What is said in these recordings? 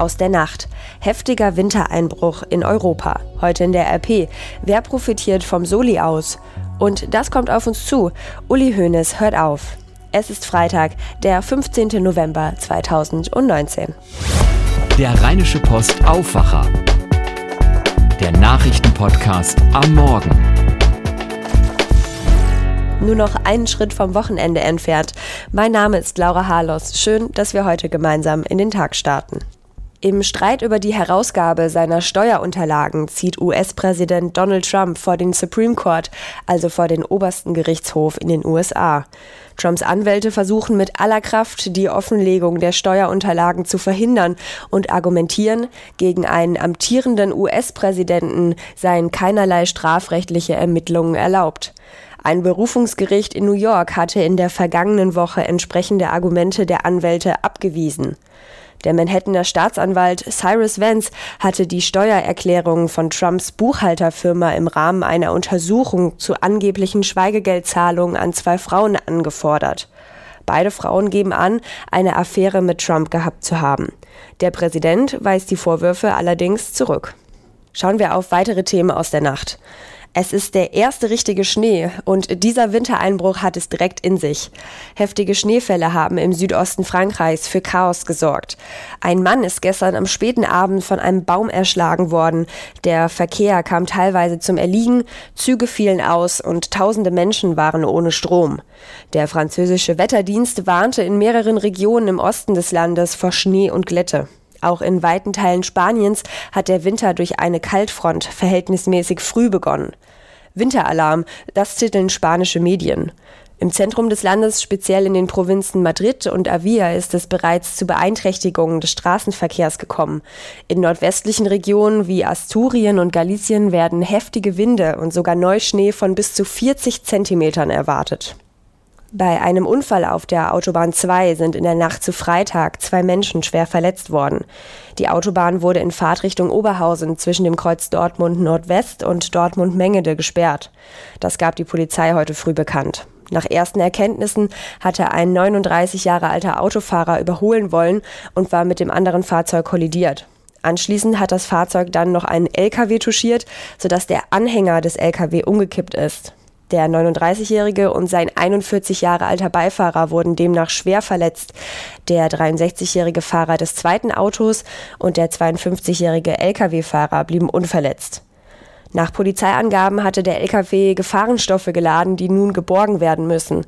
aus der Nacht. Heftiger Wintereinbruch in Europa. Heute in der RP. Wer profitiert vom Soli aus? Und das kommt auf uns zu. Uli Hoeneß hört auf. Es ist Freitag, der 15. November 2019. Der Rheinische Post Aufwacher. Der Nachrichtenpodcast am Morgen. Nur noch einen Schritt vom Wochenende entfernt. Mein Name ist Laura Harlos. Schön, dass wir heute gemeinsam in den Tag starten. Im Streit über die Herausgabe seiner Steuerunterlagen zieht US-Präsident Donald Trump vor den Supreme Court, also vor den obersten Gerichtshof in den USA. Trumps Anwälte versuchen mit aller Kraft, die Offenlegung der Steuerunterlagen zu verhindern und argumentieren, gegen einen amtierenden US-Präsidenten seien keinerlei strafrechtliche Ermittlungen erlaubt. Ein Berufungsgericht in New York hatte in der vergangenen Woche entsprechende Argumente der Anwälte abgewiesen. Der Manhattaner Staatsanwalt Cyrus Vance hatte die Steuererklärungen von Trumps Buchhalterfirma im Rahmen einer Untersuchung zu angeblichen Schweigegeldzahlungen an zwei Frauen angefordert. Beide Frauen geben an, eine Affäre mit Trump gehabt zu haben. Der Präsident weist die Vorwürfe allerdings zurück. Schauen wir auf weitere Themen aus der Nacht. Es ist der erste richtige Schnee und dieser Wintereinbruch hat es direkt in sich. Heftige Schneefälle haben im Südosten Frankreichs für Chaos gesorgt. Ein Mann ist gestern am späten Abend von einem Baum erschlagen worden. Der Verkehr kam teilweise zum Erliegen, Züge fielen aus und tausende Menschen waren ohne Strom. Der französische Wetterdienst warnte in mehreren Regionen im Osten des Landes vor Schnee und Glätte. Auch in weiten Teilen Spaniens hat der Winter durch eine Kaltfront verhältnismäßig früh begonnen. Winteralarm, das titeln spanische Medien. Im Zentrum des Landes, speziell in den Provinzen Madrid und Avia, ist es bereits zu Beeinträchtigungen des Straßenverkehrs gekommen. In nordwestlichen Regionen wie Asturien und Galicien werden heftige Winde und sogar Neuschnee von bis zu 40 Zentimetern erwartet. Bei einem Unfall auf der Autobahn 2 sind in der Nacht zu Freitag zwei Menschen schwer verletzt worden. Die Autobahn wurde in Fahrtrichtung Oberhausen zwischen dem Kreuz Dortmund Nordwest und Dortmund Mengede gesperrt. Das gab die Polizei heute früh bekannt. Nach ersten Erkenntnissen hatte ein 39 Jahre alter Autofahrer überholen wollen und war mit dem anderen Fahrzeug kollidiert. Anschließend hat das Fahrzeug dann noch einen LKW touchiert, sodass der Anhänger des LKW umgekippt ist. Der 39-Jährige und sein 41 Jahre alter Beifahrer wurden demnach schwer verletzt. Der 63-jährige Fahrer des zweiten Autos und der 52-jährige Lkw-Fahrer blieben unverletzt. Nach Polizeiangaben hatte der LKW Gefahrenstoffe geladen, die nun geborgen werden müssen.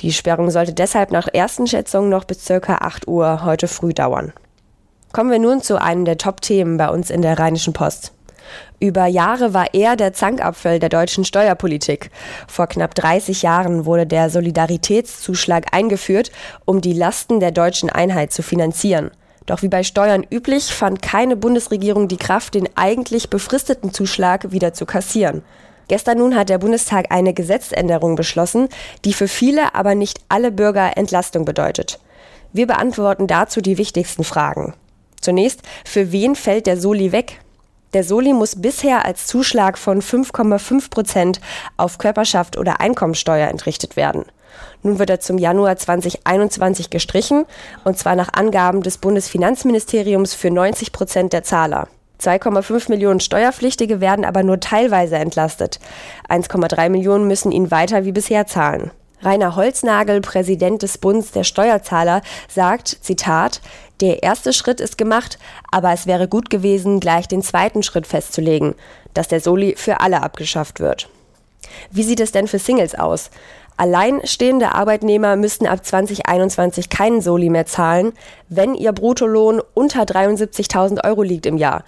Die Sperrung sollte deshalb nach ersten Schätzungen noch bis ca. 8 Uhr heute früh dauern. Kommen wir nun zu einem der Top-Themen bei uns in der Rheinischen Post. Über Jahre war er der Zankapfel der deutschen Steuerpolitik. Vor knapp 30 Jahren wurde der Solidaritätszuschlag eingeführt, um die Lasten der deutschen Einheit zu finanzieren. Doch wie bei Steuern üblich fand keine Bundesregierung die Kraft, den eigentlich befristeten Zuschlag wieder zu kassieren. Gestern nun hat der Bundestag eine Gesetzänderung beschlossen, die für viele, aber nicht alle Bürger Entlastung bedeutet. Wir beantworten dazu die wichtigsten Fragen. Zunächst, für wen fällt der Soli weg? Der Soli muss bisher als Zuschlag von 5,5 Prozent auf Körperschaft oder Einkommensteuer entrichtet werden. Nun wird er zum Januar 2021 gestrichen, und zwar nach Angaben des Bundesfinanzministeriums für 90 Prozent der Zahler. 2,5 Millionen Steuerpflichtige werden aber nur teilweise entlastet. 1,3 Millionen müssen ihn weiter wie bisher zahlen. Rainer Holznagel, Präsident des Bundes der Steuerzahler, sagt, Zitat, der erste Schritt ist gemacht, aber es wäre gut gewesen, gleich den zweiten Schritt festzulegen, dass der Soli für alle abgeschafft wird. Wie sieht es denn für Singles aus? Alleinstehende Arbeitnehmer müssten ab 2021 keinen Soli mehr zahlen, wenn ihr Bruttolohn unter 73.000 Euro liegt im Jahr.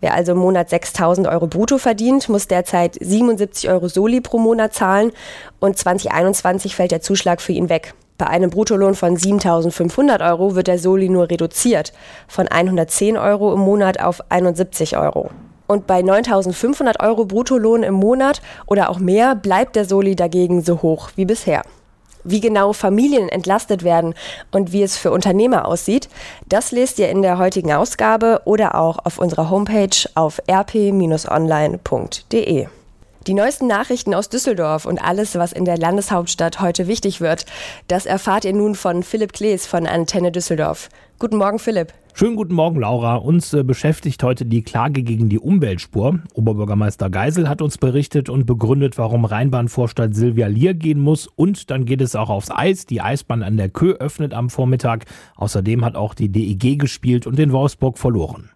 Wer also im Monat 6.000 Euro brutto verdient, muss derzeit 77 Euro Soli pro Monat zahlen und 2021 fällt der Zuschlag für ihn weg. Bei einem Bruttolohn von 7.500 Euro wird der Soli nur reduziert, von 110 Euro im Monat auf 71 Euro. Und bei 9.500 Euro Bruttolohn im Monat oder auch mehr bleibt der Soli dagegen so hoch wie bisher. Wie genau Familien entlastet werden und wie es für Unternehmer aussieht, das lest ihr in der heutigen Ausgabe oder auch auf unserer Homepage auf rp-online.de. Die neuesten Nachrichten aus Düsseldorf und alles, was in der Landeshauptstadt heute wichtig wird, das erfahrt ihr nun von Philipp Klees von Antenne Düsseldorf. Guten Morgen, Philipp. Schönen guten Morgen, Laura. Uns äh, beschäftigt heute die Klage gegen die Umweltspur. Oberbürgermeister Geisel hat uns berichtet und begründet, warum Rheinbahnvorstadt Silvia Lier gehen muss. Und dann geht es auch aufs Eis. Die Eisbahn an der Kö öffnet am Vormittag. Außerdem hat auch die DEG gespielt und in Wolfsburg verloren.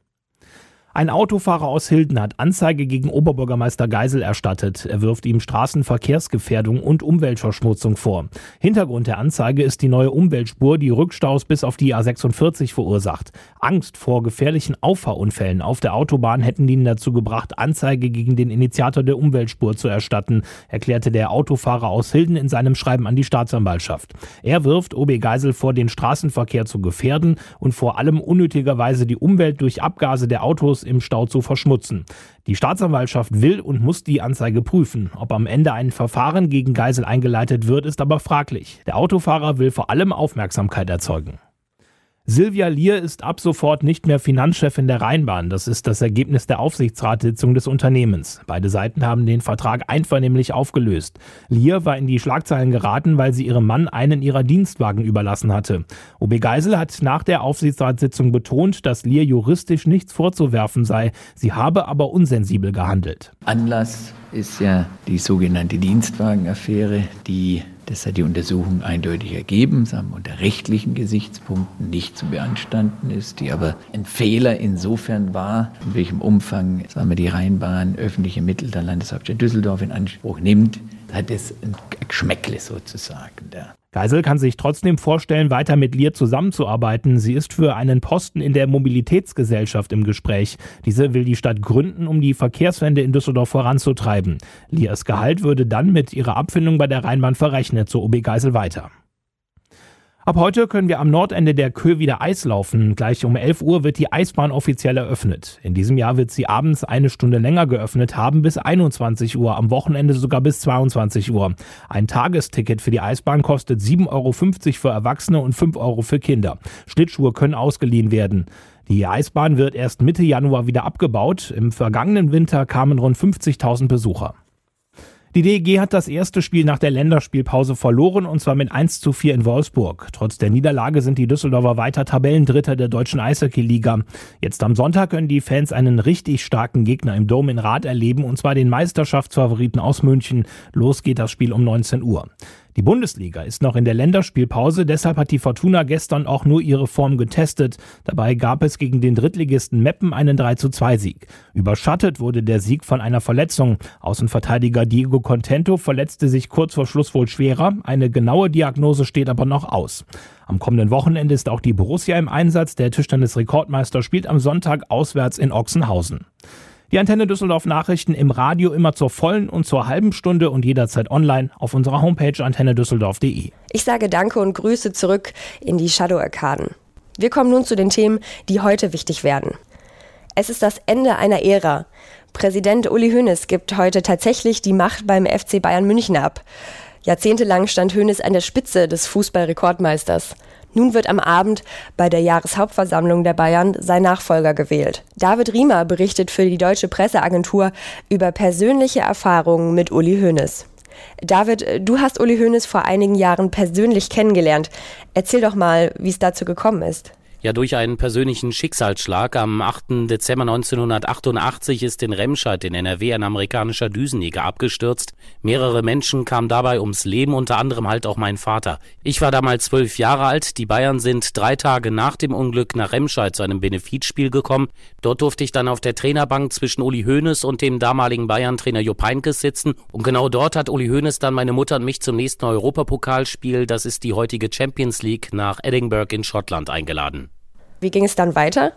Ein Autofahrer aus Hilden hat Anzeige gegen Oberbürgermeister Geisel erstattet. Er wirft ihm Straßenverkehrsgefährdung und Umweltverschmutzung vor. Hintergrund der Anzeige ist die neue Umweltspur, die Rückstaus bis auf die A46 verursacht. Angst vor gefährlichen Auffahrunfällen auf der Autobahn hätten ihn dazu gebracht, Anzeige gegen den Initiator der Umweltspur zu erstatten, erklärte der Autofahrer aus Hilden in seinem Schreiben an die Staatsanwaltschaft. Er wirft OB Geisel vor, den Straßenverkehr zu gefährden und vor allem unnötigerweise die Umwelt durch Abgase der Autos im Stau zu verschmutzen. Die Staatsanwaltschaft will und muss die Anzeige prüfen. Ob am Ende ein Verfahren gegen Geisel eingeleitet wird, ist aber fraglich. Der Autofahrer will vor allem Aufmerksamkeit erzeugen. Silvia Lier ist ab sofort nicht mehr Finanzchefin der Rheinbahn. Das ist das Ergebnis der Aufsichtsratssitzung des Unternehmens. Beide Seiten haben den Vertrag einvernehmlich aufgelöst. Lier war in die Schlagzeilen geraten, weil sie ihrem Mann einen ihrer Dienstwagen überlassen hatte. OB Geisel hat nach der Aufsichtsratssitzung betont, dass Lier juristisch nichts vorzuwerfen sei. Sie habe aber unsensibel gehandelt. Anlass ist ja die sogenannte Dienstwagenaffäre, die das hat die Untersuchung eindeutig ergeben, sagen unter rechtlichen Gesichtspunkten nicht zu beanstanden ist, die aber ein Fehler insofern war, in welchem Umfang sagen wir, die Rheinbahn öffentliche Mittel der Landeshauptstadt Düsseldorf in Anspruch nimmt, hat es ein Geschmäckle sozusagen. Da. Geisel kann sich trotzdem vorstellen, weiter mit Lier zusammenzuarbeiten. Sie ist für einen Posten in der Mobilitätsgesellschaft im Gespräch. Diese will die Stadt gründen, um die Verkehrswende in Düsseldorf voranzutreiben. Liers Gehalt würde dann mit ihrer Abfindung bei der Rheinbahn verrechnet, so OB Geisel weiter. Ab heute können wir am Nordende der Kö wieder Eis laufen. Gleich um 11 Uhr wird die Eisbahn offiziell eröffnet. In diesem Jahr wird sie abends eine Stunde länger geöffnet haben, bis 21 Uhr, am Wochenende sogar bis 22 Uhr. Ein Tagesticket für die Eisbahn kostet 7,50 Euro für Erwachsene und 5 Euro für Kinder. Schlittschuhe können ausgeliehen werden. Die Eisbahn wird erst Mitte Januar wieder abgebaut. Im vergangenen Winter kamen rund 50.000 Besucher. Die DEG hat das erste Spiel nach der Länderspielpause verloren und zwar mit 1 zu 4 in Wolfsburg. Trotz der Niederlage sind die Düsseldorfer weiter Tabellendritter der deutschen Eishockey-Liga. Jetzt am Sonntag können die Fans einen richtig starken Gegner im Dom in Rad erleben und zwar den Meisterschaftsfavoriten aus München. Los geht das Spiel um 19 Uhr. Die Bundesliga ist noch in der Länderspielpause, deshalb hat die Fortuna gestern auch nur ihre Form getestet. Dabei gab es gegen den Drittligisten Meppen einen 3 zu 2 Sieg. Überschattet wurde der Sieg von einer Verletzung. Außenverteidiger Diego Contento verletzte sich kurz vor Schluss wohl schwerer. Eine genaue Diagnose steht aber noch aus. Am kommenden Wochenende ist auch die Borussia im Einsatz. Der Tischtennis-Rekordmeister spielt am Sonntag auswärts in Ochsenhausen. Die Antenne Düsseldorf Nachrichten im Radio immer zur vollen und zur halben Stunde und jederzeit online auf unserer Homepage antennedüsseldorf.de. Ich sage Danke und Grüße zurück in die Shadow Arkaden. Wir kommen nun zu den Themen, die heute wichtig werden. Es ist das Ende einer Ära. Präsident Uli Hoeneß gibt heute tatsächlich die Macht beim FC Bayern München ab. Jahrzehntelang stand Hoeneß an der Spitze des Fußballrekordmeisters. Nun wird am Abend bei der Jahreshauptversammlung der Bayern sein Nachfolger gewählt. David Riemer berichtet für die deutsche Presseagentur über persönliche Erfahrungen mit Uli Hoeneß. David, du hast Uli Hoeneß vor einigen Jahren persönlich kennengelernt. Erzähl doch mal, wie es dazu gekommen ist. Ja, durch einen persönlichen Schicksalsschlag am 8. Dezember 1988 ist in Remscheid in NRW ein amerikanischer Düsenjäger abgestürzt. Mehrere Menschen kamen dabei ums Leben, unter anderem halt auch mein Vater. Ich war damals zwölf Jahre alt. Die Bayern sind drei Tage nach dem Unglück nach Remscheid zu einem Benefizspiel gekommen. Dort durfte ich dann auf der Trainerbank zwischen Uli Hoeneß und dem damaligen Bayern-Trainer Jupp Heynckes sitzen. Und genau dort hat Uli Hoeneß dann meine Mutter und mich zum nächsten Europapokalspiel, das ist die heutige Champions League, nach Edinburgh in Schottland eingeladen. Wie ging es dann weiter?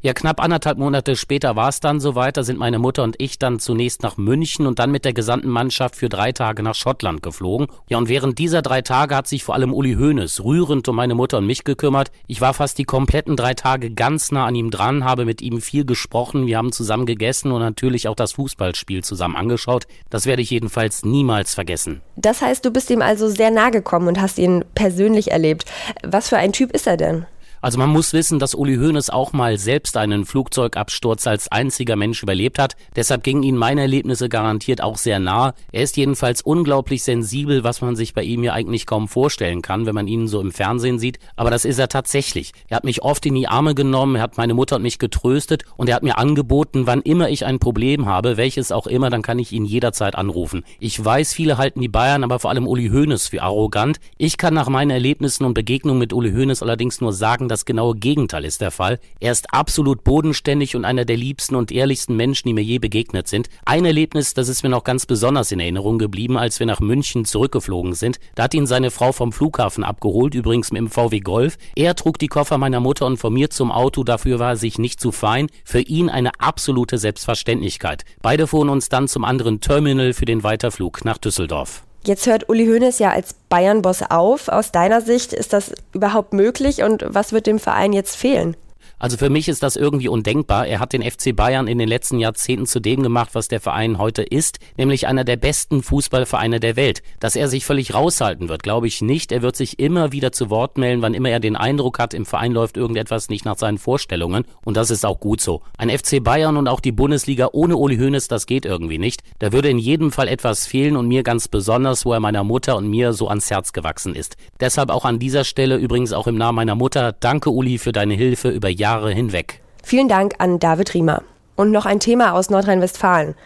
Ja, knapp anderthalb Monate später war es dann soweit. Da sind meine Mutter und ich dann zunächst nach München und dann mit der gesamten Mannschaft für drei Tage nach Schottland geflogen. Ja, und während dieser drei Tage hat sich vor allem Uli Hoeneß rührend um meine Mutter und mich gekümmert. Ich war fast die kompletten drei Tage ganz nah an ihm dran, habe mit ihm viel gesprochen. Wir haben zusammen gegessen und natürlich auch das Fußballspiel zusammen angeschaut. Das werde ich jedenfalls niemals vergessen. Das heißt, du bist ihm also sehr nahe gekommen und hast ihn persönlich erlebt. Was für ein Typ ist er denn? Also man muss wissen, dass Uli Hoeneß auch mal selbst einen Flugzeugabsturz als einziger Mensch überlebt hat. Deshalb gingen ihn meine Erlebnisse garantiert auch sehr nah. Er ist jedenfalls unglaublich sensibel, was man sich bei ihm ja eigentlich kaum vorstellen kann, wenn man ihn so im Fernsehen sieht. Aber das ist er tatsächlich. Er hat mich oft in die Arme genommen, er hat meine Mutter und mich getröstet und er hat mir angeboten, wann immer ich ein Problem habe, welches auch immer, dann kann ich ihn jederzeit anrufen. Ich weiß, viele halten die Bayern, aber vor allem Uli Hoeneß für arrogant. Ich kann nach meinen Erlebnissen und Begegnungen mit Uli Hoeneß allerdings nur sagen, das genaue Gegenteil ist der Fall. Er ist absolut bodenständig und einer der liebsten und ehrlichsten Menschen, die mir je begegnet sind. Ein Erlebnis, das ist mir noch ganz besonders in Erinnerung geblieben, als wir nach München zurückgeflogen sind. Da hat ihn seine Frau vom Flughafen abgeholt, übrigens mit dem VW Golf. Er trug die Koffer meiner Mutter und von mir zum Auto, dafür war er sich nicht zu fein. Für ihn eine absolute Selbstverständlichkeit. Beide fuhren uns dann zum anderen Terminal für den Weiterflug nach Düsseldorf. Jetzt hört Uli Hoeneß ja als Bayern-Boss auf. Aus deiner Sicht ist das überhaupt möglich und was wird dem Verein jetzt fehlen? Also für mich ist das irgendwie undenkbar. Er hat den FC Bayern in den letzten Jahrzehnten zu dem gemacht, was der Verein heute ist, nämlich einer der besten Fußballvereine der Welt. Dass er sich völlig raushalten wird, glaube ich nicht. Er wird sich immer wieder zu Wort melden, wann immer er den Eindruck hat, im Verein läuft irgendetwas nicht nach seinen Vorstellungen. Und das ist auch gut so. Ein FC Bayern und auch die Bundesliga ohne Uli Hoeneß, das geht irgendwie nicht. Da würde in jedem Fall etwas fehlen und mir ganz besonders, wo er meiner Mutter und mir so ans Herz gewachsen ist. Deshalb auch an dieser Stelle übrigens auch im Namen meiner Mutter, danke Uli für deine Hilfe über Jahre Jahre hinweg. Vielen Dank an David Riemer. Und noch ein Thema aus Nordrhein-Westfalen.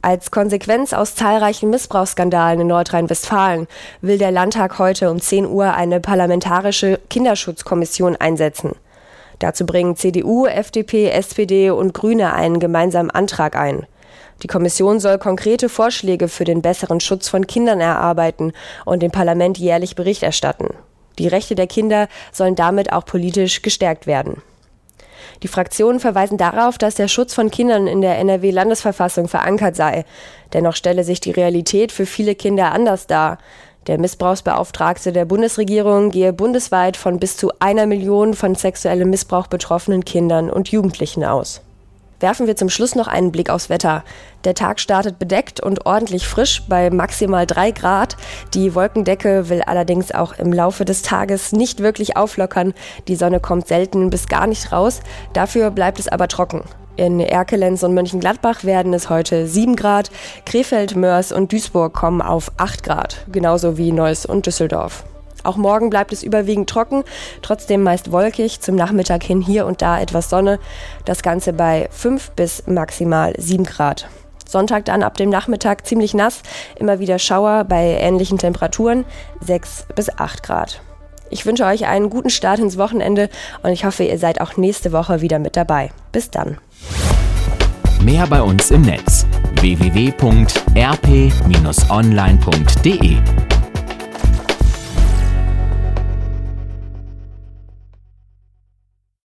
Als Konsequenz aus zahlreichen Missbrauchsskandalen in Nordrhein-Westfalen will der Landtag heute um 10 Uhr eine parlamentarische Kinderschutzkommission einsetzen. Dazu bringen CDU, FDP, SPD und Grüne einen gemeinsamen Antrag ein. Die Kommission soll konkrete Vorschläge für den besseren Schutz von Kindern erarbeiten und dem Parlament jährlich Bericht erstatten. Die Rechte der Kinder sollen damit auch politisch gestärkt werden. Die Fraktionen verweisen darauf, dass der Schutz von Kindern in der NRW-Landesverfassung verankert sei. Dennoch stelle sich die Realität für viele Kinder anders dar. Der Missbrauchsbeauftragte der Bundesregierung gehe bundesweit von bis zu einer Million von sexuellem Missbrauch betroffenen Kindern und Jugendlichen aus werfen wir zum Schluss noch einen Blick aufs Wetter. Der Tag startet bedeckt und ordentlich frisch bei maximal drei Grad. Die Wolkendecke will allerdings auch im Laufe des Tages nicht wirklich auflockern. Die Sonne kommt selten bis gar nicht raus. Dafür bleibt es aber trocken. In Erkelenz und Mönchengladbach werden es heute 7 Grad. Krefeld, Mörs und Duisburg kommen auf 8 Grad. Genauso wie Neuss und Düsseldorf. Auch morgen bleibt es überwiegend trocken, trotzdem meist wolkig, zum Nachmittag hin hier und da etwas Sonne. Das Ganze bei 5 bis maximal 7 Grad. Sonntag dann ab dem Nachmittag ziemlich nass, immer wieder Schauer bei ähnlichen Temperaturen 6 bis 8 Grad. Ich wünsche euch einen guten Start ins Wochenende und ich hoffe, ihr seid auch nächste Woche wieder mit dabei. Bis dann. Mehr bei uns im Netz www.rp-online.de